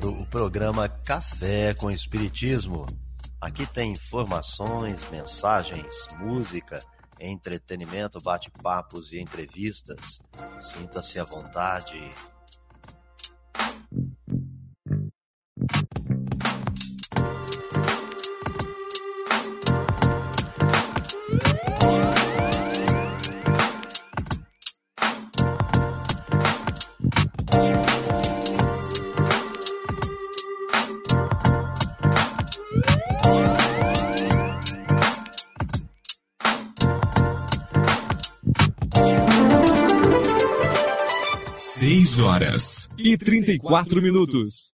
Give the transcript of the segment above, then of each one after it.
o programa Café com Espiritismo. Aqui tem informações, mensagens, música, entretenimento, bate-papos e entrevistas. Sinta-se à vontade. E trinta e quatro minutos.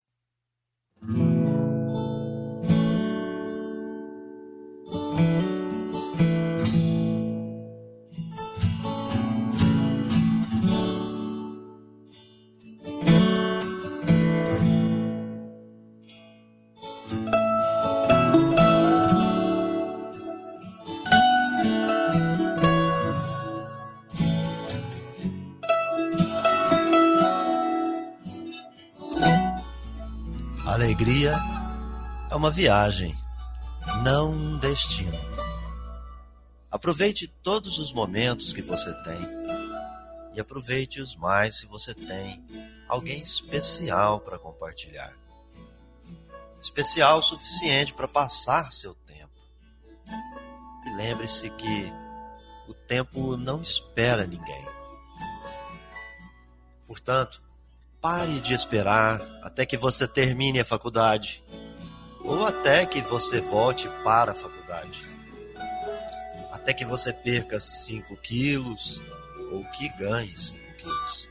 Alegria é uma viagem, não um destino. Aproveite todos os momentos que você tem e aproveite-os mais se você tem alguém especial para compartilhar. Especial o suficiente para passar seu tempo. E lembre-se que o tempo não espera ninguém. Portanto, pare de esperar até que você termine a faculdade ou até que você volte para a faculdade. Até que você perca 5 quilos ou que ganhe 5 quilos.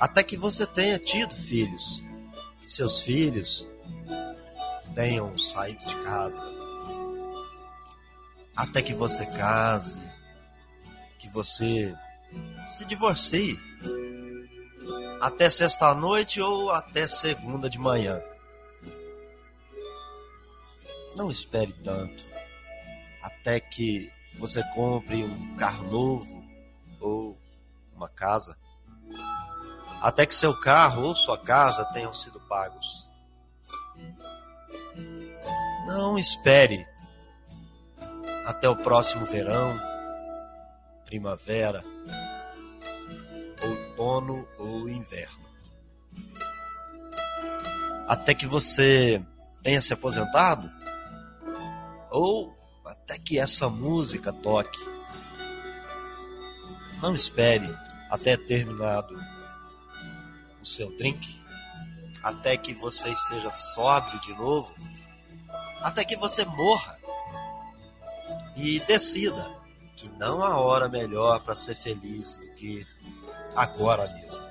Até que você tenha tido filhos, que seus filhos tenham saído de casa. Até que você case, que você se divorcie até sexta-noite ou até segunda de manhã. Não espere tanto até que você compre um carro novo ou uma casa. Até que seu carro ou sua casa tenham sido pagos. Não espere até o próximo verão, primavera outono ou inverno. Até que você tenha se aposentado? Ou até que essa música toque? Não espere até terminado o seu drink, até que você esteja sóbrio de novo, até que você morra e decida que não há hora melhor para ser feliz do que agora mesmo.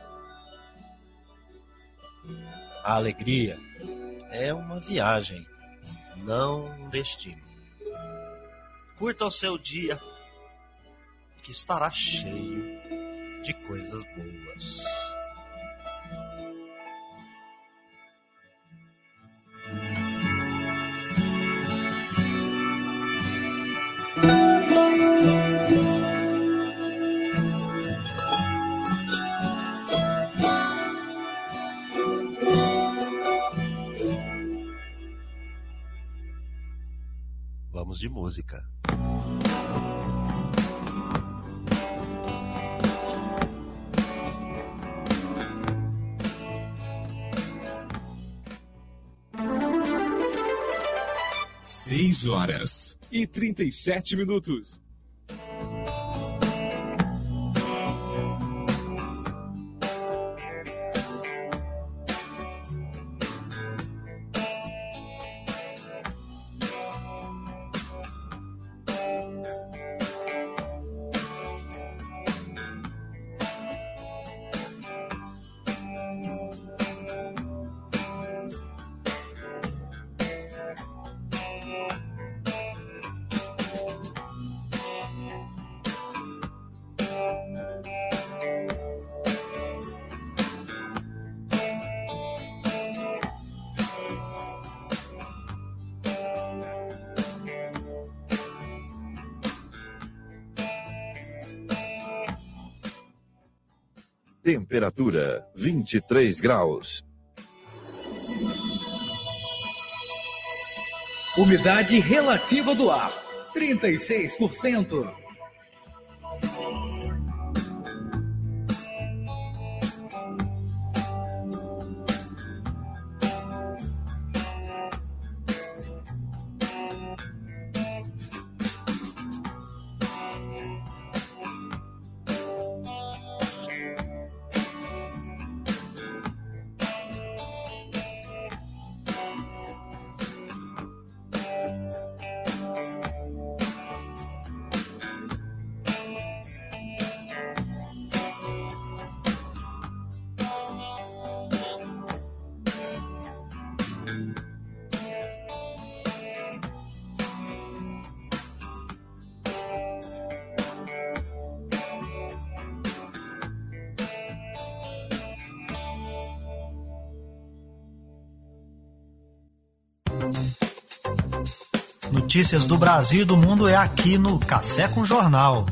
A alegria é uma viagem, não um destino. Curta o seu dia, que estará cheio de coisas boas. De música. Seis horas e trinta e sete minutos. Temperatura 23 graus. Umidade relativa do ar 36%. Notícias do Brasil e do mundo é aqui no Café com Jornal.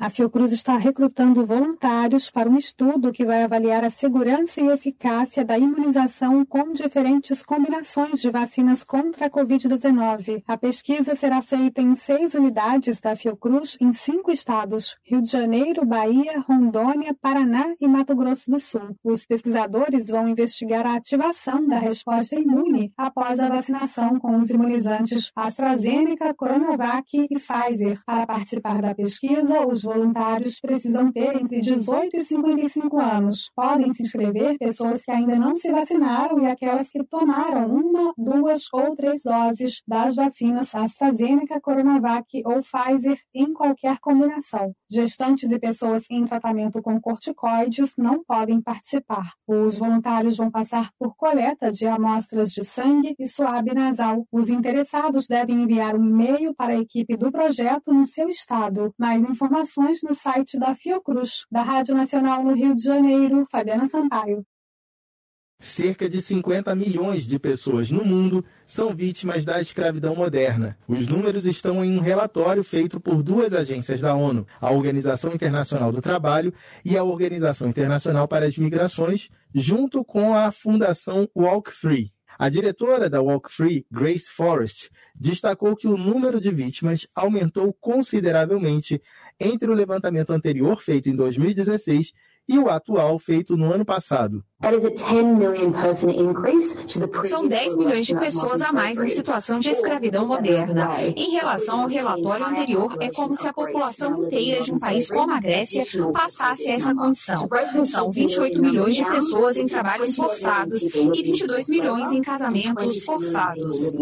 A Fiocruz está recrutando voluntários para um estudo que vai avaliar a segurança e eficácia da imunização com diferentes combinações de vacinas contra a Covid-19. A pesquisa será feita em seis unidades da Fiocruz em cinco estados: Rio de Janeiro, Bahia, Rondônia, Paraná e Mato Grosso do Sul. Os pesquisadores vão investigar a ativação da resposta imune após a vacinação com os imunizantes AstraZeneca, Coronavac e Pfizer. Para participar da pesquisa, os voluntários precisam ter entre 18 e 55 anos. Podem se inscrever pessoas que ainda não se vacinaram e aquelas que tomaram uma, duas ou três doses das vacinas AstraZeneca, Coronavac ou Pfizer em qualquer combinação. Gestantes e pessoas em tratamento com corticoides não podem participar. Os voluntários vão passar por coleta de amostras de sangue e suave nasal. Os interessados devem enviar um e-mail para a equipe do projeto no seu estado. Mais informações informações no site da Fiocruz, da Rádio Nacional no Rio de Janeiro, Fabiana Sampaio. Cerca de 50 milhões de pessoas no mundo são vítimas da escravidão moderna. Os números estão em um relatório feito por duas agências da ONU, a Organização Internacional do Trabalho e a Organização Internacional para as Migrações, junto com a Fundação Walk Free. A diretora da Walk Free, Grace Forrest, destacou que o número de vítimas aumentou consideravelmente entre o levantamento anterior, feito em 2016, e o atual, feito no ano passado. São 10 milhões de pessoas a mais em situação de escravidão moderna. Em relação ao relatório anterior, é como se a população inteira de um país como a Grécia passasse essa condição. São 28 milhões de pessoas em trabalhos forçados e 22 milhões em casamentos forçados.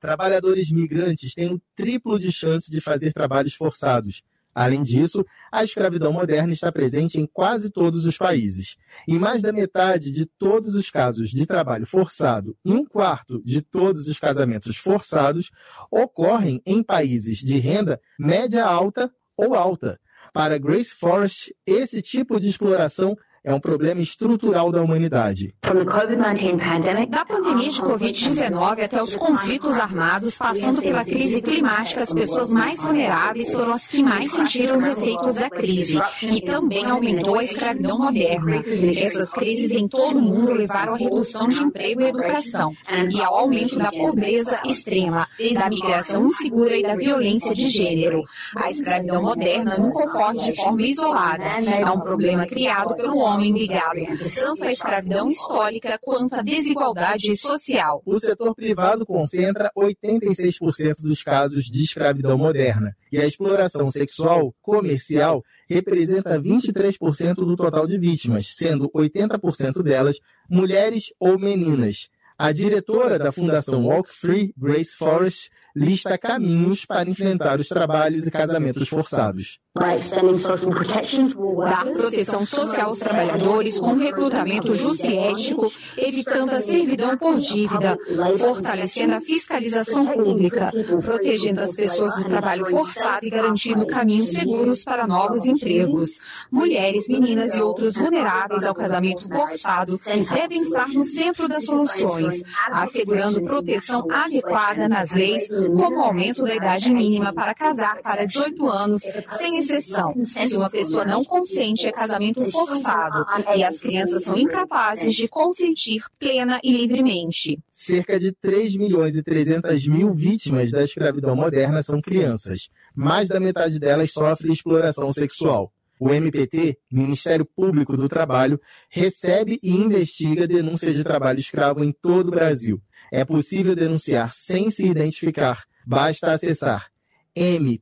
Trabalhadores migrantes têm o triplo de chance de fazer trabalhos forçados. Além disso, a escravidão moderna está presente em quase todos os países. Em mais da metade de todos os casos de trabalho forçado e um quarto de todos os casamentos forçados ocorrem em países de renda média alta ou alta. Para Grace Forrest, esse tipo de exploração é um problema estrutural da humanidade. Da pandemia de Covid-19 até os conflitos armados, passando pela crise climática, as pessoas mais vulneráveis foram as que mais sentiram os efeitos da crise, que também aumentou a escravidão moderna. Essas crises em todo o mundo levaram à redução de emprego e educação, e ao aumento da pobreza extrema, da migração insegura e da violência de gênero. A escravidão moderna nunca ocorre de forma isolada, é um problema criado pelo homem homem ligado tanto à escravidão histórica quanto à desigualdade social. O setor privado concentra 86% dos casos de escravidão moderna e a exploração sexual comercial representa 23% do total de vítimas, sendo 80% delas mulheres ou meninas. A diretora da Fundação Walk Free, Grace Forrest, lista caminhos para enfrentar os trabalhos e casamentos forçados. Dar proteção social aos trabalhadores com recrutamento justo e ético, evitando a servidão por dívida, fortalecendo a fiscalização pública, protegendo as pessoas do trabalho forçado e garantindo caminhos seguros para novos empregos. Mulheres, meninas e outros vulneráveis ao casamento forçado devem estar no centro das soluções, assegurando proteção adequada nas leis como o aumento da idade mínima para casar para 18 anos, sem exceção. Se uma pessoa não consente, é casamento forçado e as crianças são incapazes de consentir plena e livremente. Cerca de 3 milhões e 300 mil vítimas da escravidão moderna são crianças. Mais da metade delas sofre exploração sexual. O MPT, Ministério Público do Trabalho, recebe e investiga denúncias de trabalho escravo em todo o Brasil. É possível denunciar sem se identificar. Basta acessar mpt.mp.br.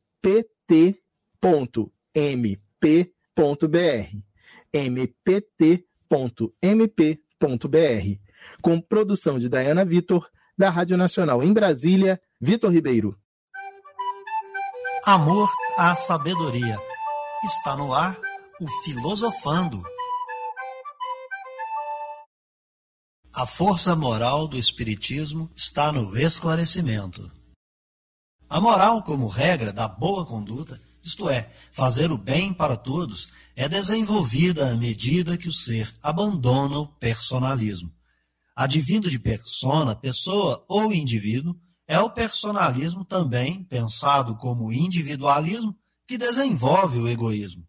mpt.mp.br. Com produção de Diana Vitor, da Rádio Nacional em Brasília, Vitor Ribeiro. Amor à sabedoria Está no ar o Filosofando. A força moral do Espiritismo está no esclarecimento. A moral, como regra da boa conduta, isto é, fazer o bem para todos, é desenvolvida à medida que o ser abandona o personalismo. Advindo de persona, pessoa ou indivíduo, é o personalismo também, pensado como individualismo, que desenvolve o egoísmo.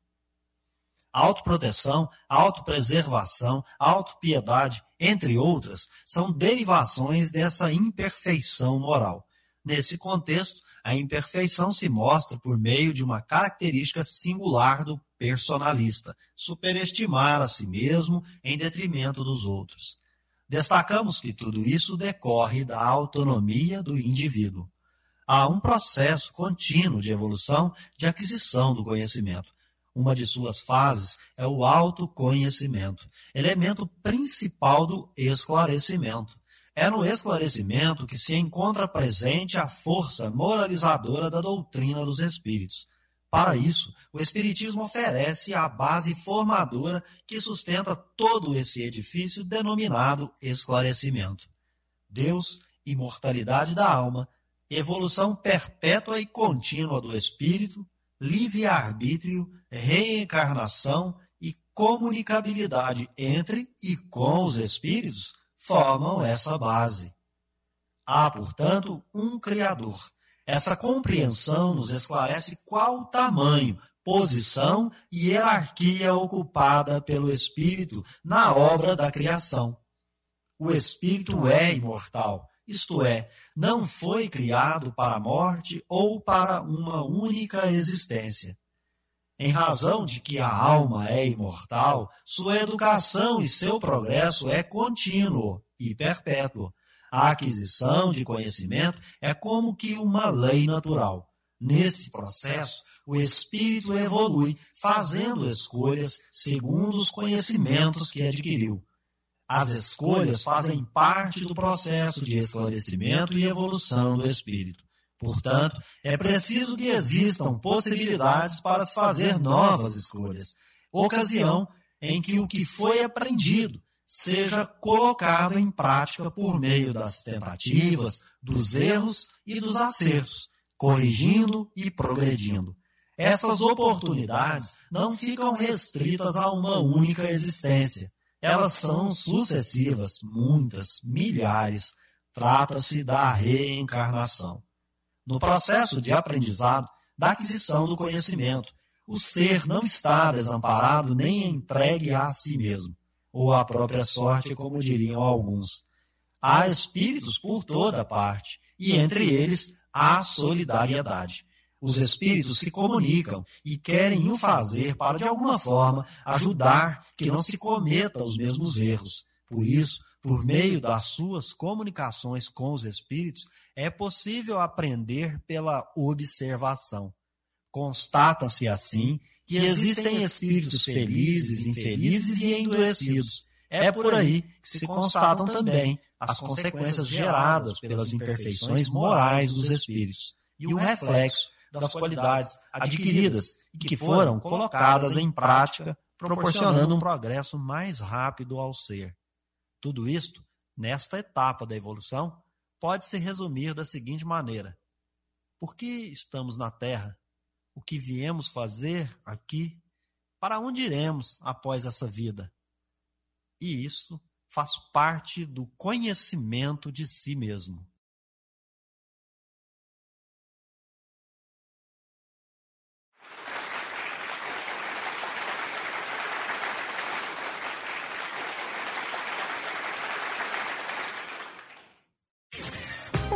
Autoproteção, autopreservação, autopiedade, entre outras, são derivações dessa imperfeição moral. Nesse contexto, a imperfeição se mostra por meio de uma característica singular do personalista, superestimar a si mesmo em detrimento dos outros. Destacamos que tudo isso decorre da autonomia do indivíduo há um processo contínuo de evolução, de aquisição do conhecimento. Uma de suas fases é o autoconhecimento, elemento principal do esclarecimento. É no esclarecimento que se encontra presente a força moralizadora da doutrina dos espíritos. Para isso, o Espiritismo oferece a base formadora que sustenta todo esse edifício denominado esclarecimento. Deus, imortalidade da alma, evolução perpétua e contínua do espírito, livre-arbítrio, reencarnação e comunicabilidade entre e com os espíritos formam essa base. Há, portanto, um Criador. Essa compreensão nos esclarece qual o tamanho, posição e hierarquia ocupada pelo Espírito na obra da criação. O Espírito é imortal isto é, não foi criado para a morte ou para uma única existência. Em razão de que a alma é imortal, sua educação e seu progresso é contínuo e perpétuo. A aquisição de conhecimento é como que uma lei natural. Nesse processo, o espírito evolui, fazendo escolhas segundo os conhecimentos que adquiriu. As escolhas fazem parte do processo de esclarecimento e evolução do espírito. Portanto, é preciso que existam possibilidades para se fazer novas escolhas, ocasião em que o que foi aprendido seja colocado em prática por meio das tentativas, dos erros e dos acertos, corrigindo e progredindo. Essas oportunidades não ficam restritas a uma única existência, elas são sucessivas, muitas, milhares. Trata-se da reencarnação. No processo de aprendizado, da aquisição do conhecimento, o ser não está desamparado nem entregue a si mesmo, ou à própria sorte, como diriam alguns. Há espíritos por toda parte, e entre eles há solidariedade. Os espíritos se comunicam e querem o fazer para, de alguma forma, ajudar que não se cometa os mesmos erros. Por isso, por meio das suas comunicações com os espíritos, é possível aprender pela observação. Constata-se assim que existem espíritos felizes, infelizes e endurecidos. É por aí que se constatam também as consequências geradas pelas imperfeições morais dos espíritos e o reflexo das qualidades adquiridas e que foram colocadas em prática, proporcionando um progresso mais rápido ao ser. Tudo isto, nesta etapa da evolução, pode se resumir da seguinte maneira: Por que estamos na Terra? O que viemos fazer aqui? Para onde iremos após essa vida? E isso faz parte do conhecimento de si mesmo.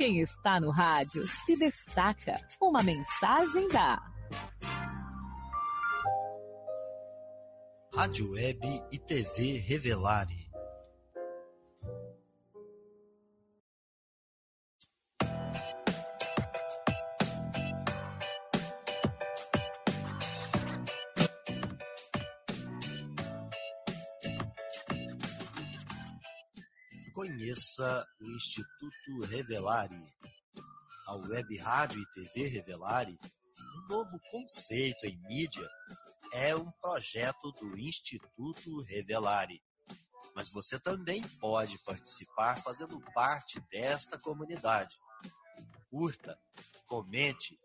Quem está no rádio se destaca. Uma mensagem da Rádio Web e TV Revelare. Conheça o Instituto Revelare, a Web Rádio e TV Revelare, um novo conceito em mídia, é um projeto do Instituto Revelare. Mas você também pode participar fazendo parte desta comunidade. Curta, comente,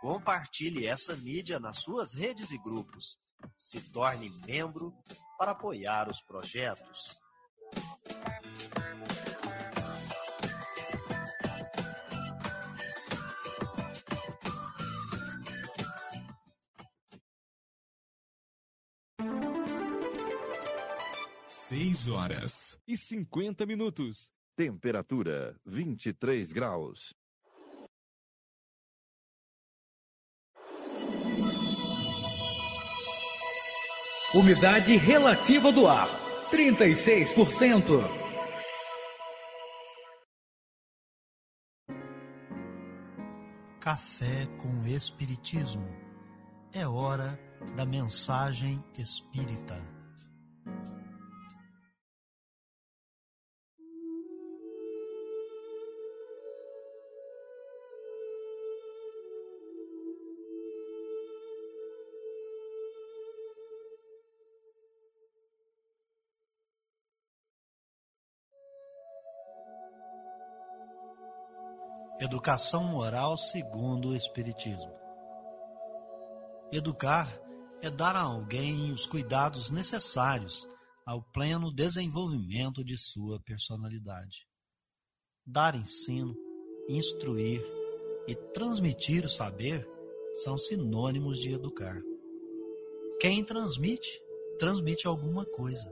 compartilhe essa mídia nas suas redes e grupos. Se torne membro para apoiar os projetos. Horas e cinquenta minutos. Temperatura 23 graus. Umidade relativa do ar: 36%. Café com Espiritismo. É hora da mensagem espírita. Educação moral segundo o Espiritismo. Educar é dar a alguém os cuidados necessários ao pleno desenvolvimento de sua personalidade. Dar ensino, instruir e transmitir o saber são sinônimos de educar. Quem transmite, transmite alguma coisa.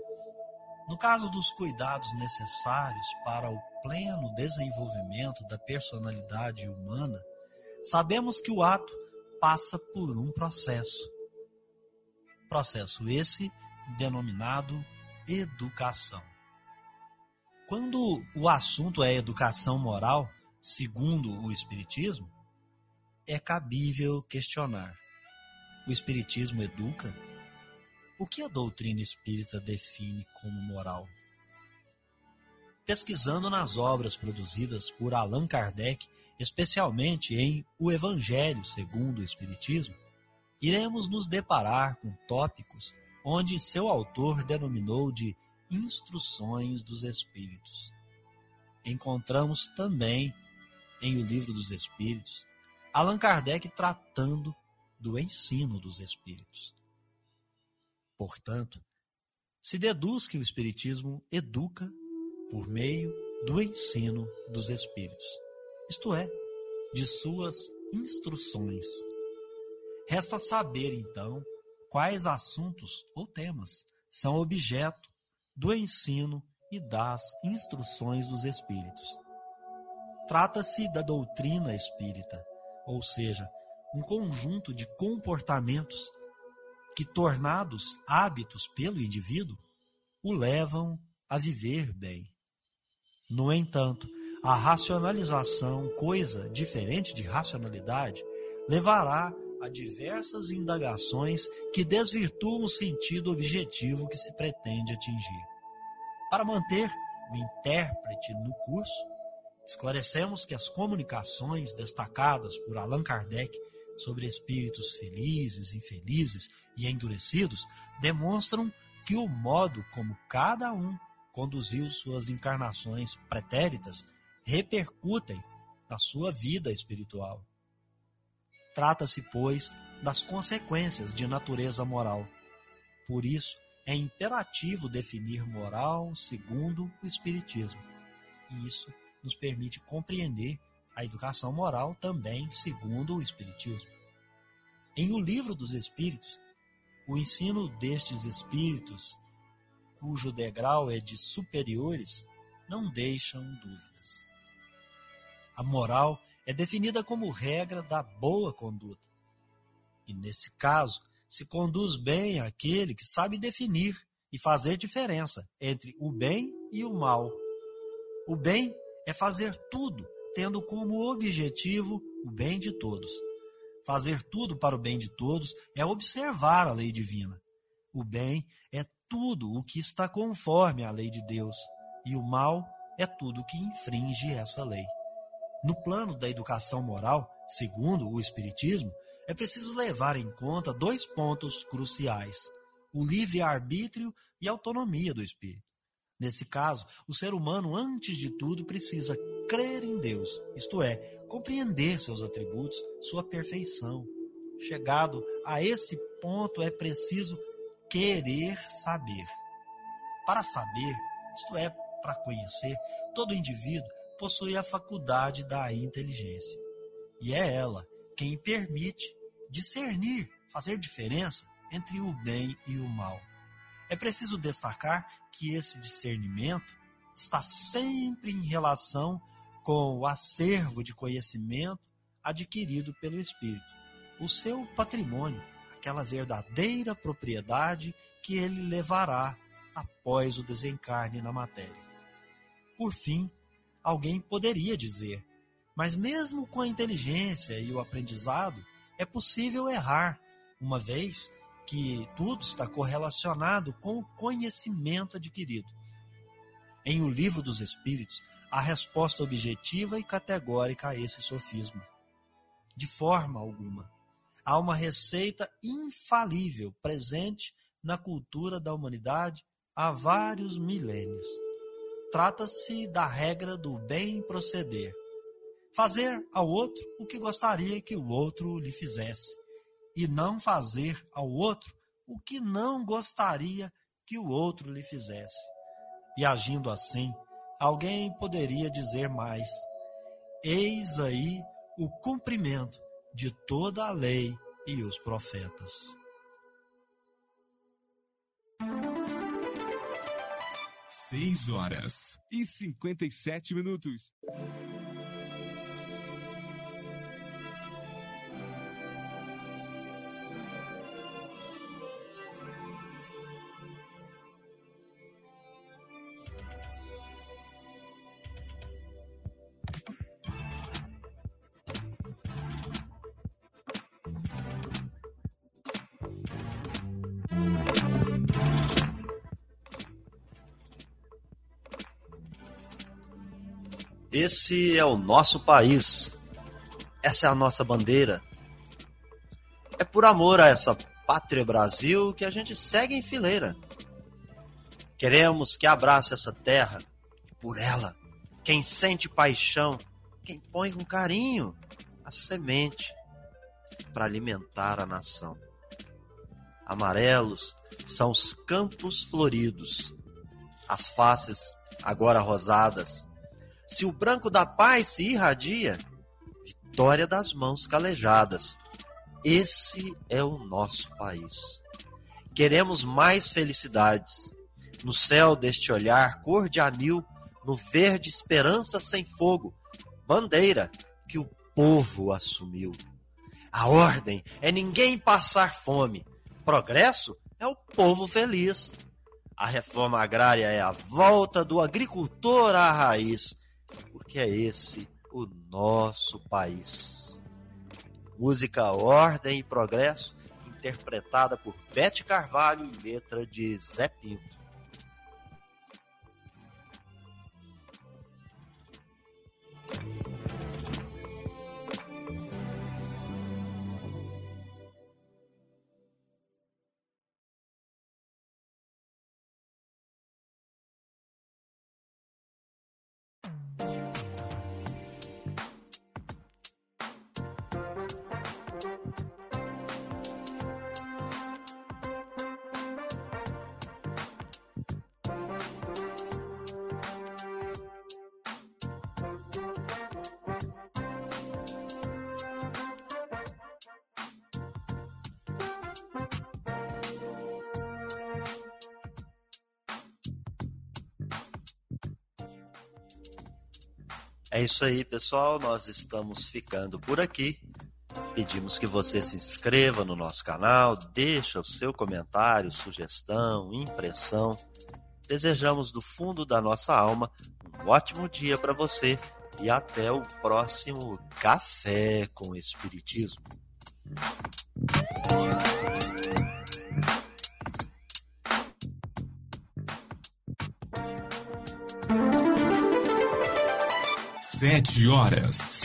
No caso dos cuidados necessários para o pleno desenvolvimento da personalidade humana, sabemos que o ato passa por um processo. Processo esse denominado educação. Quando o assunto é educação moral, segundo o Espiritismo, é cabível questionar: o Espiritismo educa? O que a doutrina espírita define como moral? pesquisando nas obras produzidas por Allan Kardec, especialmente em O Evangelho segundo o Espiritismo, iremos nos deparar com tópicos onde seu autor denominou de Instruções dos Espíritos. Encontramos também em O Livro dos Espíritos Allan Kardec tratando do ensino dos espíritos. Portanto, se deduz que o Espiritismo educa por meio do ensino dos Espíritos, isto é, de suas instruções. Resta saber, então, quais assuntos ou temas são objeto do ensino e das instruções dos Espíritos. Trata-se da doutrina espírita, ou seja, um conjunto de comportamentos que, tornados hábitos pelo indivíduo, o levam a viver bem. No entanto, a racionalização, coisa diferente de racionalidade, levará a diversas indagações que desvirtuam o sentido objetivo que se pretende atingir. Para manter o intérprete no curso, esclarecemos que as comunicações destacadas por Allan Kardec sobre espíritos felizes, infelizes e endurecidos demonstram que o modo como cada um conduziu suas encarnações pretéritas repercutem na sua vida espiritual. Trata-se, pois, das consequências de natureza moral. Por isso, é imperativo definir moral segundo o Espiritismo. E isso nos permite compreender a educação moral também segundo o Espiritismo. Em O Livro dos Espíritos, o ensino destes espíritos, cujo degrau é de superiores, não deixam dúvidas. A moral é definida como regra da boa conduta. E nesse caso, se conduz bem aquele que sabe definir e fazer diferença entre o bem e o mal. O bem é fazer tudo tendo como objetivo o bem de todos. Fazer tudo para o bem de todos é observar a lei divina. O bem é tudo o que está conforme à lei de Deus, e o mal é tudo que infringe essa lei. No plano da educação moral, segundo o Espiritismo, é preciso levar em conta dois pontos cruciais: o livre-arbítrio e a autonomia do espírito. Nesse caso, o ser humano, antes de tudo, precisa crer em Deus, isto é, compreender seus atributos, sua perfeição. Chegado a esse ponto, é preciso querer saber. Para saber, isto é, para conhecer, todo indivíduo possui a faculdade da inteligência. E é ela quem permite discernir, fazer diferença entre o bem e o mal. É preciso destacar que esse discernimento está sempre em relação com o acervo de conhecimento adquirido pelo espírito, o seu patrimônio, aquela verdadeira propriedade que ele levará após o desencarne na matéria. Por fim, alguém poderia dizer. Mas mesmo com a inteligência e o aprendizado, é possível errar, uma vez que tudo está correlacionado com o conhecimento adquirido. Em O Livro dos Espíritos, há resposta objetiva e categórica a esse sofisma. De forma alguma. Há uma receita infalível presente na cultura da humanidade há vários milênios trata-se da regra do bem proceder. Fazer ao outro o que gostaria que o outro lhe fizesse, e não fazer ao outro o que não gostaria que o outro lhe fizesse. E agindo assim, alguém poderia dizer mais: Eis aí o cumprimento de toda a lei e os profetas. 6 horas e 57 minutos. Esse é o nosso país. Essa é a nossa bandeira. É por amor a essa pátria Brasil que a gente segue em fileira. Queremos que abrace essa terra. Por ela, quem sente paixão, quem põe com carinho a semente para alimentar a nação. Amarelos são os campos floridos, as faces agora rosadas se o branco da paz se irradia, vitória das mãos calejadas. Esse é o nosso país. Queremos mais felicidades. No céu deste olhar, cor de anil, no verde esperança sem fogo, bandeira que o povo assumiu. A ordem é ninguém passar fome. Progresso é o povo feliz. A reforma agrária é a volta do agricultor à raiz porque é esse o nosso país. Música Ordem e Progresso, interpretada por Bete Carvalho e letra de Zé Pinto. É isso aí, pessoal. Nós estamos ficando por aqui. Pedimos que você se inscreva no nosso canal, deixa o seu comentário, sugestão, impressão. Desejamos do fundo da nossa alma um ótimo dia para você e até o próximo Café com Espiritismo. Sete horas